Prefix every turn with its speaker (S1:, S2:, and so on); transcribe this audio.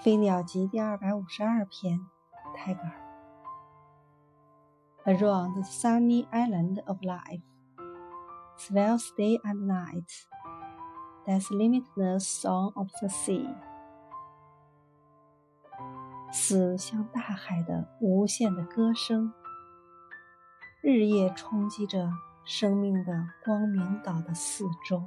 S1: 《飞鸟集》第二百五十二篇，泰戈尔。Around the sunny island of life, swells day and night, that's limitless song of the sea. 死像大海的无限的歌声，日夜冲击着生命的光明岛的四周。